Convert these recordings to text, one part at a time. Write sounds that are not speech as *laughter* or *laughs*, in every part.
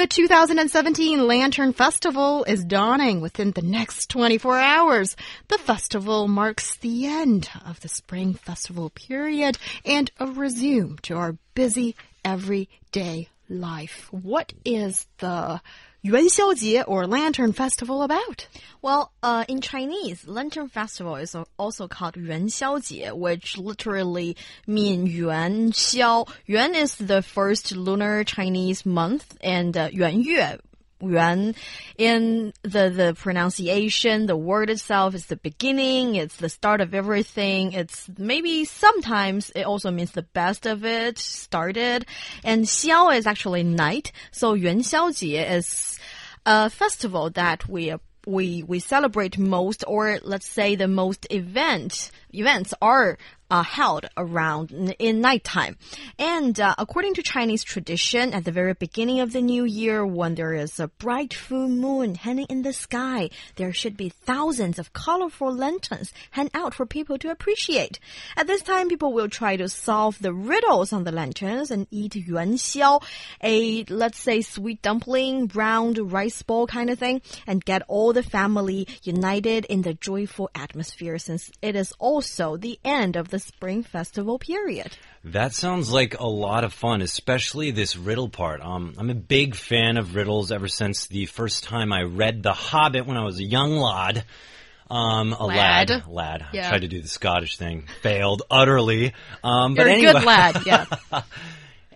The 2017 Lantern Festival is dawning within the next 24 hours. The festival marks the end of the Spring Festival period and a resume to our busy everyday life. What is the Yuan or Lantern Festival about? Well, uh, in Chinese, Lantern Festival is also called Yuan Xiao which literally means Yuan Xiao. Yuan is the first lunar Chinese month, and uh, Yuan Yue yuan in the the pronunciation the word itself is the beginning it's the start of everything it's maybe sometimes it also means the best of it started. And xiao is actually night so yuan xiaojie is a festival that we we we celebrate most or let's say the most event events are uh, held around in nighttime. And uh, according to Chinese tradition, at the very beginning of the new year, when there is a bright full moon hanging in the sky, there should be thousands of colorful lanterns hang out for people to appreciate. At this time, people will try to solve the riddles on the lanterns and eat yuan xiao, a let's say sweet dumpling, round rice ball kind of thing, and get all the family united in the joyful atmosphere since it is also the end of the Spring Festival period. That sounds like a lot of fun, especially this riddle part. Um, I'm a big fan of riddles ever since the first time I read The Hobbit when I was a young lad. Um, a lad. Lad. lad. Yeah. I tried to do the Scottish thing. Failed utterly. Um, but You're anyway. a good lad, yeah. *laughs*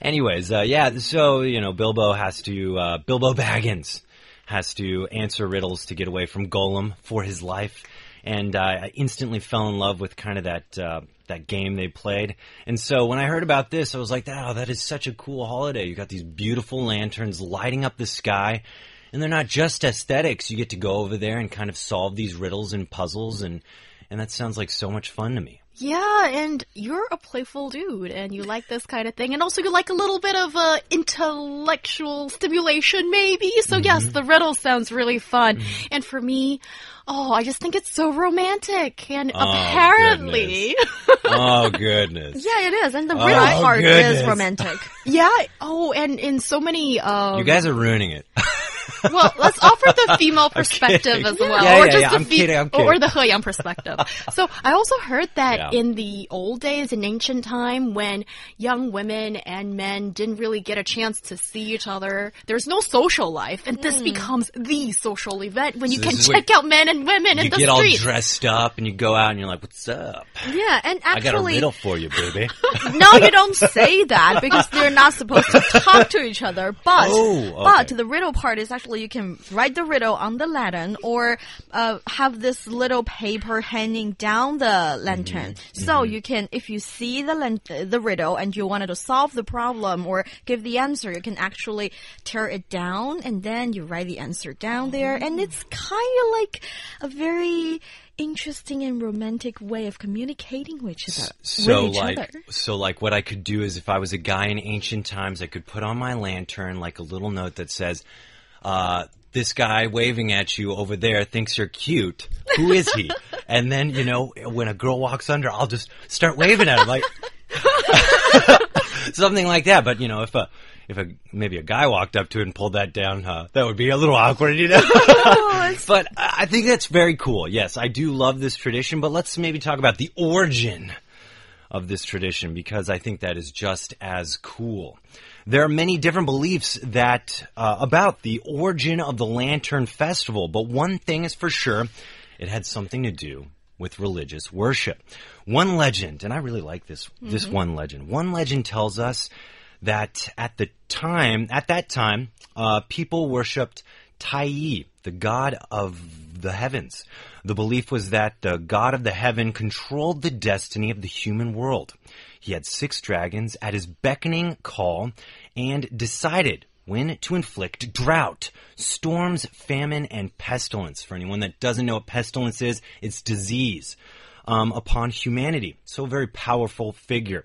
Anyways, uh, yeah, so, you know, Bilbo has to, uh, Bilbo Baggins has to answer riddles to get away from Gollum for his life. And uh, I instantly fell in love with kind of that uh, that game they played. And so when I heard about this, I was like, "Oh, that is such a cool holiday! You got these beautiful lanterns lighting up the sky." And they're not just aesthetics. You get to go over there and kind of solve these riddles and puzzles, and and that sounds like so much fun to me. Yeah, and you're a playful dude, and you like this kind of thing, and also you like a little bit of uh, intellectual stimulation, maybe. So mm -hmm. yes, mm-hmm. the riddle sounds really fun. Mm -hmm. And for me, oh, I just think it's so romantic, and oh, apparently, goodness. *laughs* oh goodness, yeah, it is, and the riddle oh, part goodness. is romantic. yeah. Oh, and in so many, um, you guys are ruining it *laughs* well, let's offer the *laughs* female perspective as well, yeah, or yeah, just yeah. the I'm kidding, or the Heyang perspective. so I also heard that in the old days, in ancient time, when young women and men didn't really get a chance to see each other, there's no social life, and mm. this hmm. becomes the social event when so you can check out men and women in the street. You get all dressed up and you go out and you're like, "What's up?" Yeah, and actually, I got a riddle for you, baby. *laughs* no, you don't say that because they're not supposed to talk to each other. But oh, okay. but the riddle part is actually you can write the riddle on the lantern or uh, have this little paper hanging down the lantern. Mm -hmm. So mm -hmm. you can, if you see the the riddle and you wanted to solve the problem or give the answer, you can actually tear it down and then you write the answer down there. And it's kind of like a very interesting and romantic way of communicating with each other. So each like, other. so like, what I could do is, if I was a guy in ancient times, I could put on my lantern like a little note that says, uh, this guy waving at you over there thinks you're cute. Who is he? *laughs* and then, you know, when a girl walks under, I'll just start waving at him like *laughs* *laughs* something like that. But, you know, if a, if a, maybe a guy walked up to it and pulled that down, uh, that would be a little *laughs* awkward, you know? *laughs* but I think that's very cool. Yes, I do love this tradition, but let's maybe talk about the origin of this tradition because I think that is just as cool. There are many different beliefs that uh, about the origin of the Lantern Festival, but one thing is for sure, it had something to do with religious worship. One legend, and I really like this mm -hmm. this mm-hmm. one legend. One legend tells us that at the time, at that time, uh, people worshipped Tai, the god of the heavens. The belief was that the god of the heaven controlled the destiny of the human world. He had six dragons at his beckoning call and decided when to inflict drought, storms, famine, and pestilence. For anyone that doesn't know what pestilence is, it's disease um, upon humanity. So, a very powerful figure.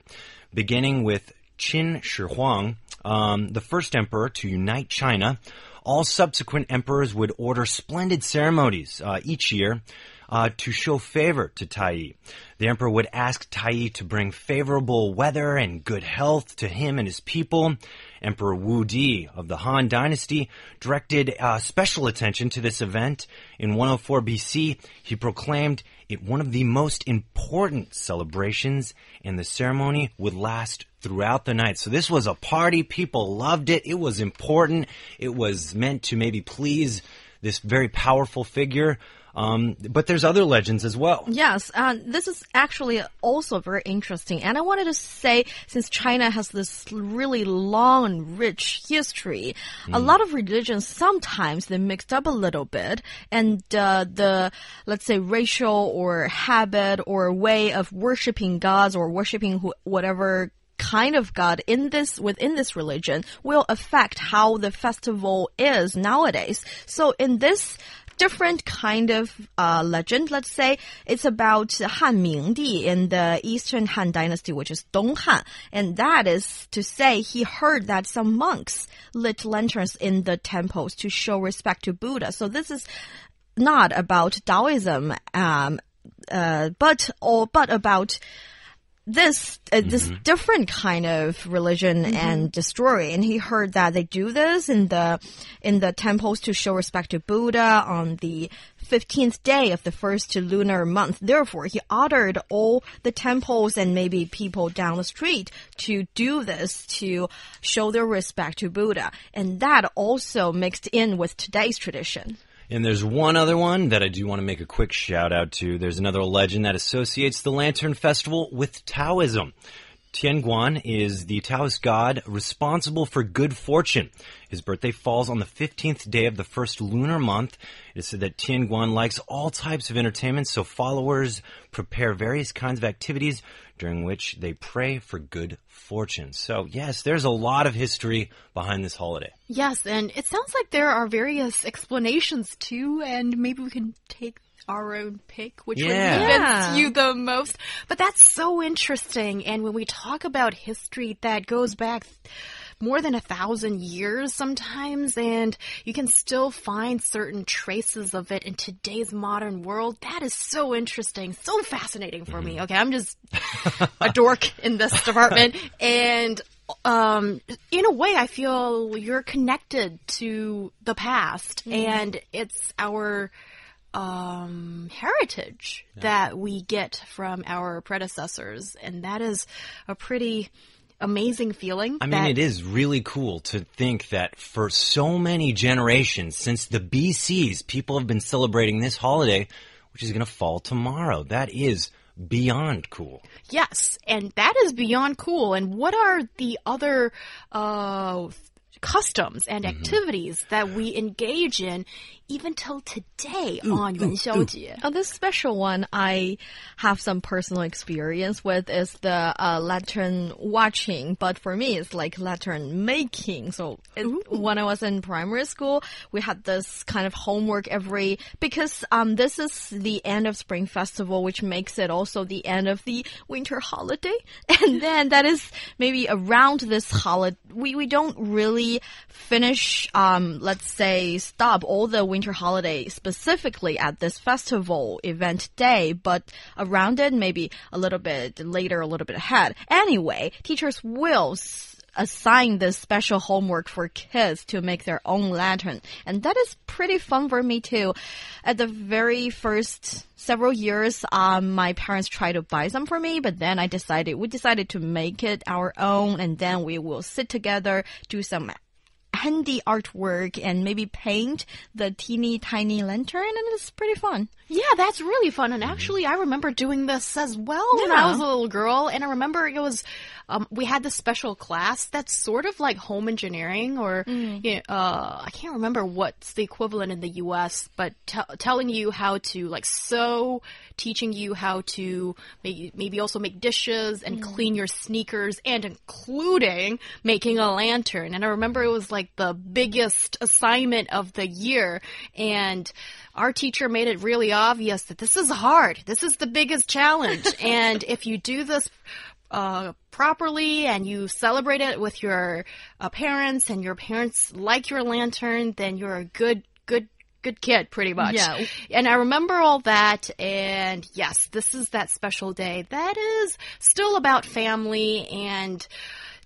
Beginning with Qin Shi Huang, um, the first emperor to unite China. All subsequent emperors would order splendid ceremonies uh, each year uh, to show favor to Tai. The emperor would ask Tai to bring favorable weather and good health to him and his people. Emperor Wu Di of the Han Dynasty directed uh, special attention to this event. In 104 BC, he proclaimed it one of the most important celebrations, and the ceremony would last throughout the night. So this was a party. People loved it. It was important. It was meant to maybe please this very powerful figure. Um, but there's other legends as well. Yes, uh, this is actually also very interesting. And I wanted to say, since China has this really long and rich history, mm. a lot of religions sometimes they mixed up a little bit, and uh, the let's say racial or habit or way of worshiping gods or worshiping wh whatever kind of God in this within this religion will affect how the festival is nowadays. So in this different kind of uh, legend. Let's say it's about Han Mingdi in the Eastern Han Dynasty, which is Dong Han, and that is to say he heard that some monks lit lanterns in the temples to show respect to Buddha. So this is not about Taoism, um, uh, but or but about this uh, this mm -hmm. different kind of religion mm -hmm. and story and he heard that they do this in the in the temples to show respect to buddha on the 15th day of the first lunar month therefore he ordered all the temples and maybe people down the street to do this to show their respect to buddha and that also mixed in with today's tradition and there's one other one that I do want to make a quick shout out to. There's another legend that associates the Lantern Festival with Taoism. Tianguan is the Taoist god responsible for good fortune. His birthday falls on the 15th day of the first lunar month. It is said that Tianguan likes all types of entertainment, so followers prepare various kinds of activities during which they pray for good fortune. So, yes, there's a lot of history behind this holiday. Yes, and it sounds like there are various explanations too, and maybe we can take our own pick, which yeah. would convince yeah. you the most. But that's so interesting. And when we talk about history that goes back more than a thousand years sometimes, and you can still find certain traces of it in today's modern world. That is so interesting, so fascinating for mm -hmm. me. Mm-hmm. Okay, I'm just a dork *laughs* in this department, and um, in a way, I feel you're connected to the past, mm -hmm. and it's our um, heritage yeah. that we get from our predecessors, and that is a pretty amazing feeling. I mean, it is really cool to think that for so many generations, since the BCs, people have been celebrating this holiday, which is going to fall tomorrow. That is beyond cool. Yes, and that is beyond cool. And what are the other uh, customs and mm-hmm. activities that we engage in even till today ooh, on Yuan Xiaojie. Oh, this special one I have some personal experience with is the uh, lantern watching, but for me it's like lantern making. So it, when I was in primary school, we had this kind of homework every because um this is the end of Spring Festival, which makes it also the end of the winter holiday, *laughs* and then that is maybe around this holiday we we don't really finish um let's say stop all the winter winter holiday specifically at this festival event day, but around it, maybe a little bit later, a little bit ahead. Anyway, teachers will assign this special homework for kids to make their own lantern. And that is pretty fun for me too. At the very first several years, um, my parents tried to buy some for me, but then I decided, we decided to make it our own and then we will sit together, do some handy artwork and maybe paint the teeny tiny lantern and it's pretty fun. Yeah, that's really fun. And mm-hmm. actually, I remember doing this as well yeah. when I was a little girl. And I remember it was, um, we had this special class that's sort of like home engineering or, mm. you know, uh, I can't remember what's the equivalent in the US, but telling you how to like sew, teaching you how to maybe, maybe also make dishes and mm. clean your sneakers and including making a lantern. And I remember it was like the biggest assignment of the year. And our teacher made it really obvious that this is hard. This is the biggest challenge. *laughs* and if you do this uh, properly and you celebrate it with your uh, parents and your parents like your lantern, then you're a good, good, good kid, pretty much. Yeah. And I remember all that. And yes, this is that special day that is still about family and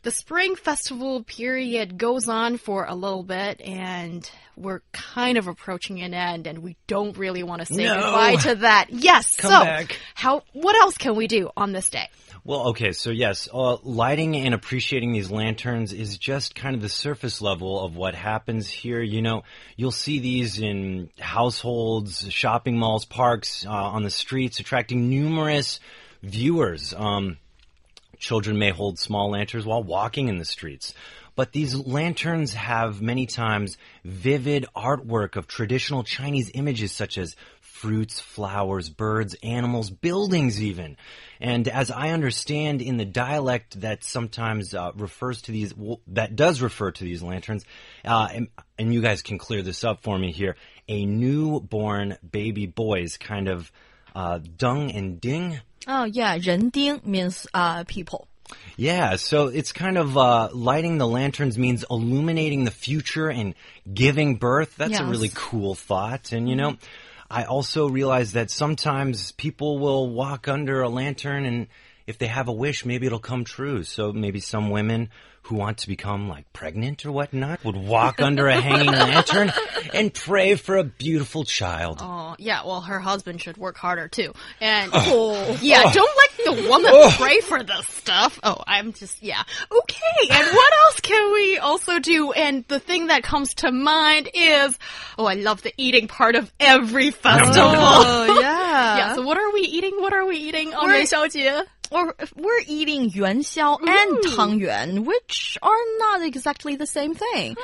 the spring festival period goes on for a little bit and we're kind of approaching an end and we don't really want to say No. goodbye to that. Yes. Come so back. how what else can we do on this day? Well, okay, so yes, uh, lighting and appreciating these lanterns is just kind of the surface level of what happens here. You know, you'll see these in households, shopping malls, parks, uh, on the streets, attracting numerous viewers. Um, children may hold small lanterns while walking in the streets. But these lanterns have many times vivid artwork of traditional Chinese images such as fruits, flowers, birds, animals, buildings even. And as I understand in the dialect that sometimes uh, refers to these, that does refer to these lanterns, uh, and, and you guys can clear this up for me here, a newborn baby boy's kind of uh, dung and ding. Oh yeah, 人丁 means uh people. Yeah, so it's kind of uh, lighting the lanterns means illuminating the future and giving birth. That's a really cool thought. And you know, I also realize that sometimes people will walk under a lantern and if they have a wish, maybe it'll come true. So maybe some women who want to become like pregnant or whatnot would walk *laughs* under a hanging lantern and pray for a beautiful child. Oh, yeah. Well, her husband should work harder too. And oh, oh yeah, oh, don't let the woman oh. pray for the stuff. Oh, I'm just, yeah. Okay. And what else can we also do? And the thing that comes to mind is, oh, I love the eating part of every festival. Oh, yeah. *laughs* yeah. So what are we eating? What are we eating on May or we're eating yuanxiao mm. and tangyuan, which are not exactly the same thing.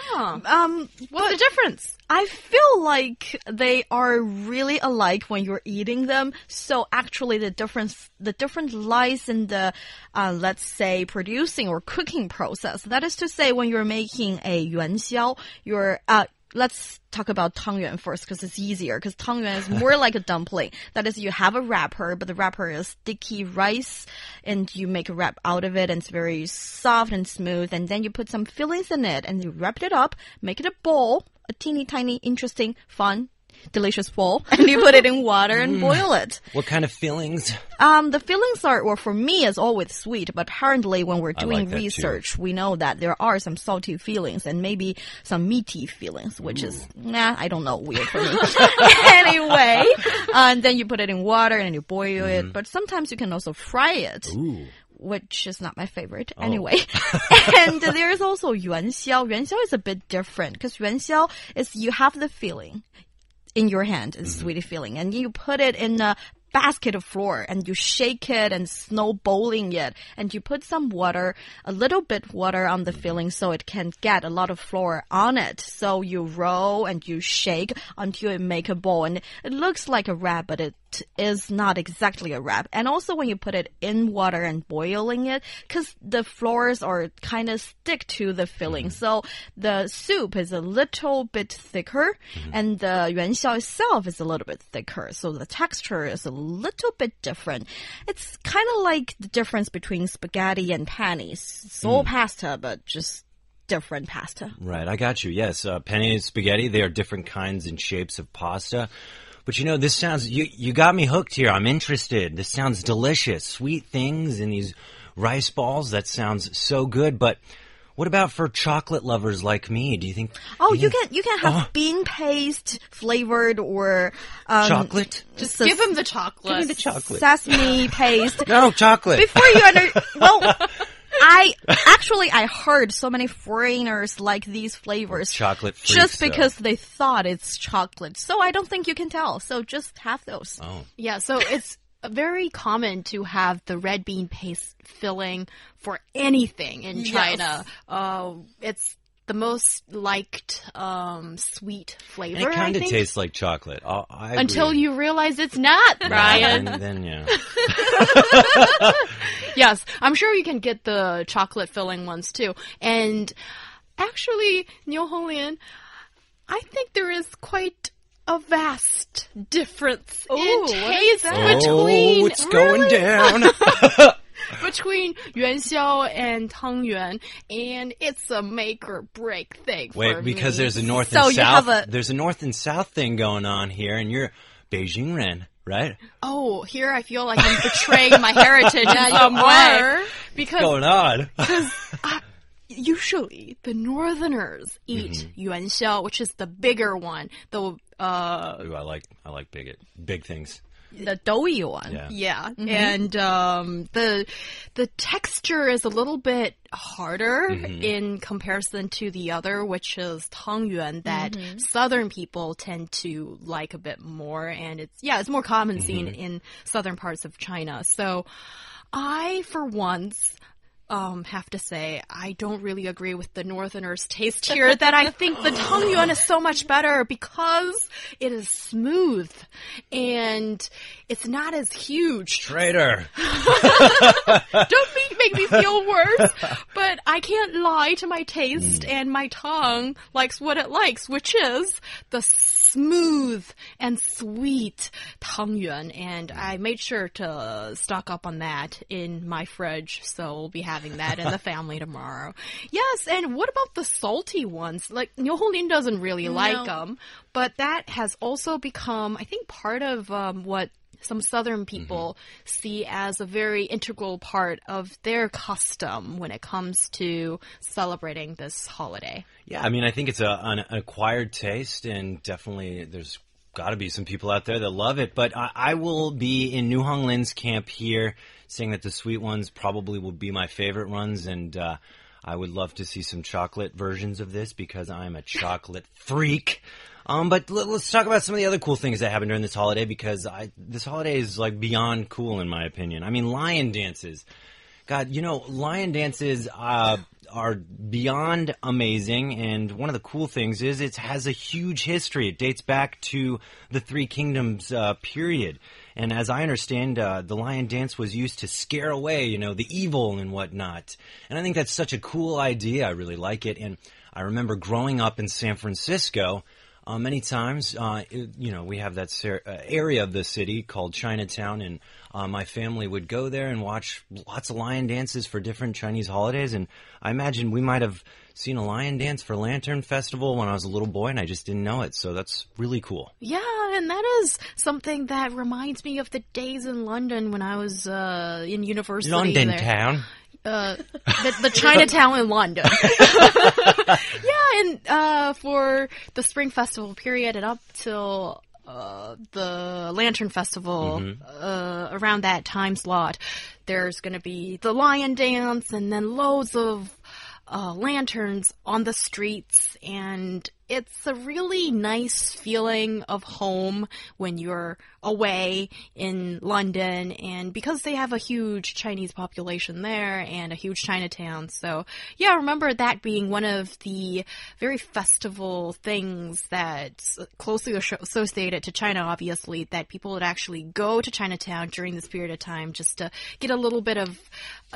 Um, what's the difference? I feel like they are really alike when you're eating them. So actually, the difference the difference lies in the, uh, let's say, producing or cooking process. That is to say, when you're making a yuanxiao, you're uh, let's talk about tangyuan first because it's easier because tangyuan is more like a dumpling. *laughs* That is you have a wrapper but the wrapper is sticky rice and you make a wrap out of it and it's very soft and smooth and then you put some fillings in it and you wrap it up make it a ball a teeny tiny interesting fun delicious bowl *laughs* and you put it in water and mm. boil it. What kind of feelings? Um, the feelings are, well, for me, is always sweet, but apparently when we're doing like research, too. we know that there are some salty feelings and maybe some meaty feelings, which Ooh. is, nah, I don't know, weird for me. *laughs* *laughs* anyway, and then you put it in water and you boil mm. it, but sometimes you can also fry it. Ooh which is not my favorite oh. anyway. and there is also yuan xiao. Yuan xiao is a bit different because yuan xiao is you have the feeling, in your hand, it's Mm-hmm. sweet feeling, and you put it in a basket of flour and you shake it and snowballing it and you put some water, a little bit water on the filling so it can get a lot of flour on it. So you roll and you shake until it make a ball and it looks like a wrap, but it is not exactly a wrap. And also when you put it in water and boiling it, cause the flours are kind of stick to the filling. Mm-hmm. So the soup is a little bit thicker mm-hmm. and the 元宵 itself is a little bit thicker. So the texture is a little bit different. It's kind of like the difference between spaghetti and panis. It's all mm. pasta, but just different pasta. Right, I got you. Yes, uh, penne spaghetti. They are different kinds and shapes of pasta. But you know, this sounds you you got me hooked here. I'm interested. This sounds delicious. Sweet things in these rice balls. That sounds so good. But what about for chocolate lovers like me? Do you think? Oh, do you can you can have bean paste flavored or um, chocolate? Just give him the chocolate. Give me the chocolate. sesame *laughs* paste. No chocolate. Before you under well, *laughs* I actually I heard so many foreigners like these flavors chocolate freaks, just though. because they thought it's chocolate. So I don't think you can tell. So just have those. Oh, Yeah, so it's very common to have the red bean paste filling for anything in Yes. China. Uh, it's the most liked um, sweet and flavor. it kind I of think. tastes like chocolate. I, I until you realize it's not, Yeah, Ryan. and then yeah. *laughs* yes, I'm sure you can get the chocolate filling ones too. And actually, Niu Honglin, I think there is quite a vast difference Ooh, in what is taste that? between Oh, it's going down. *laughs* *laughs* between Yuan Xiao and Tang Yuan, and it's a make or break thing. Wait, for because me. there's a north So and you south. have a- There's a north and south thing going on here, and you're Beijing Ren, right? Oh, here I feel like I'm betraying my heritage in *laughs* you some way. are. Because Going on. *laughs* usually the northerners eat Mm-hmm. yuan xiao, which is the bigger one. The uh Ooh, I like I like big big things. The doughy one. Yeah. yeah, and um the the texture is a little bit harder Mm-hmm. in comparison to the other, which is tangyuan that southern people tend to like a bit more, and it's yeah, it's more common seen Mm-hmm. in southern parts of China. So I, for once. Um, have to say, I don't really agree with the Northerners' taste here. that I think the Tangyuan is so much better because it is smooth and it's not as huge. Traitor. *laughs* Don't make, make me feel worse, but I can't lie to my taste, and my tongue likes what it likes, which is the smooth and sweet tangyuan. And I made sure to stock up on that in my fridge, so we'll be having that in the family tomorrow. Yes, and what about the salty ones? Like Niu Honglin doesn't really like them, but that has also become, I think, part of um, what some southern people see as a very integral part of their custom when it comes to celebrating this holiday. Yeah, I mean, I think it's a, an acquired taste, and definitely there's got to be some people out there that love it. But I, I will be in Niu Honglin's camp here, saying that the sweet ones probably will be my favorite ones, and uh, I would love to see some chocolate versions of this because I'm a chocolate *laughs* freak. Um, but let, us talk about some of the other cool things that happened during this holiday because I, this holiday is like beyond cool in my opinion. I mean, lion dances. God, you know, lion dances uh, are beyond amazing, and one of the cool things is it has a huge history. It dates back to the Three Kingdoms uh, period, and as I understand, uh, the lion dance was used to scare away, you know, the evil and whatnot. And I think that's such a cool idea. I really like it, and I remember growing up in San Francisco. Uh, many times, uh, it- you know, we have that ser- uh, area of the city called Chinatown, and uh, my family would go there and watch lots of lion dances for different Chinese holidays. And I imagine we might have seen a lion dance for Lantern Festival when I was a little boy, and I just didn't know it. So that's really cool. Yeah, and that is something that reminds me of the days in London when I was uh, in university. London there. town. Uh, *laughs* the, the Chinatown in London. *laughs* *laughs* yeah, and uh, for the Spring Festival period and up till uh, the Lantern Festival, uh, around that time slot, there's going to be the Lion Dance and then loads of uh, lanterns on the streets, and it's a really nice feeling of home when you're away in London. And because they have a huge Chinese population there and a huge Chinatown, so yeah, I remember that being one of the very festival things that's closely associated to China, obviously, that people would actually go to Chinatown during this period of time just to get a little bit of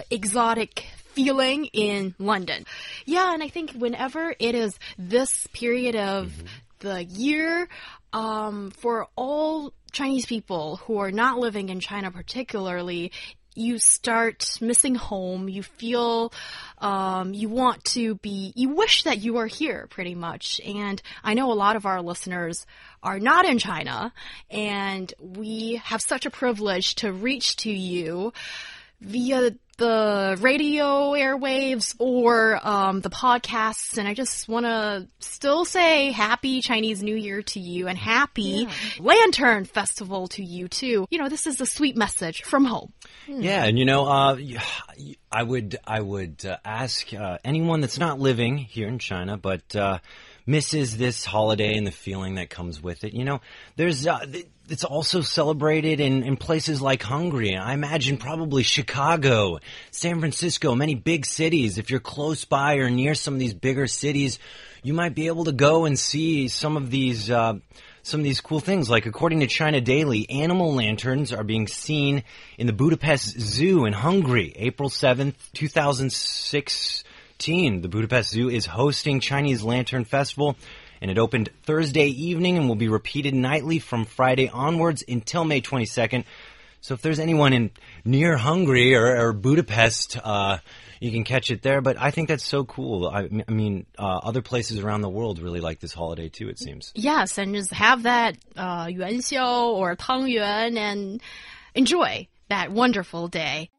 exotic feeling in London. Yeah, and I think whenever it is this period of mm-hmm. the year, um, for all Chinese people who are not living in China particularly, you start missing home. You feel um, you want to be, you wish that you are here pretty much. And I know a lot of our listeners are not in China, and we have such a privilege to reach to you via the radio airwaves or um, the podcasts. And I just want to still say happy Chinese New Year to you and happy Lantern Festival to you too. You know, this is a sweet message from home. Yeah, and you know, uh, y- y- I would I would uh, ask uh, anyone that's not living here in China, but uh, misses this holiday and the feeling that comes with it. You know, there's uh, th- it's also celebrated in, in places like Hungary. I imagine probably Chicago, San Francisco, many big cities. If you're close by or near some of these bigger cities, you might be able to go and see some of these. Uh, some of these cool things. Like according to China Daily, animal lanterns are being seen in the Budapest Zoo in Hungary, April 7th, 2016. The Budapest Zoo is hosting Chinese Lantern Festival and it opened Thursday evening and will be repeated nightly from Friday onwards until May 22nd. So if there's anyone in near Hungary or, or Budapest, uh, you can catch it there. But I think that's so cool. I, I mean, uh, other places around the world really like this holiday too. It seems. Yes, and just have that uh, yuan or tangyuan and enjoy that wonderful day.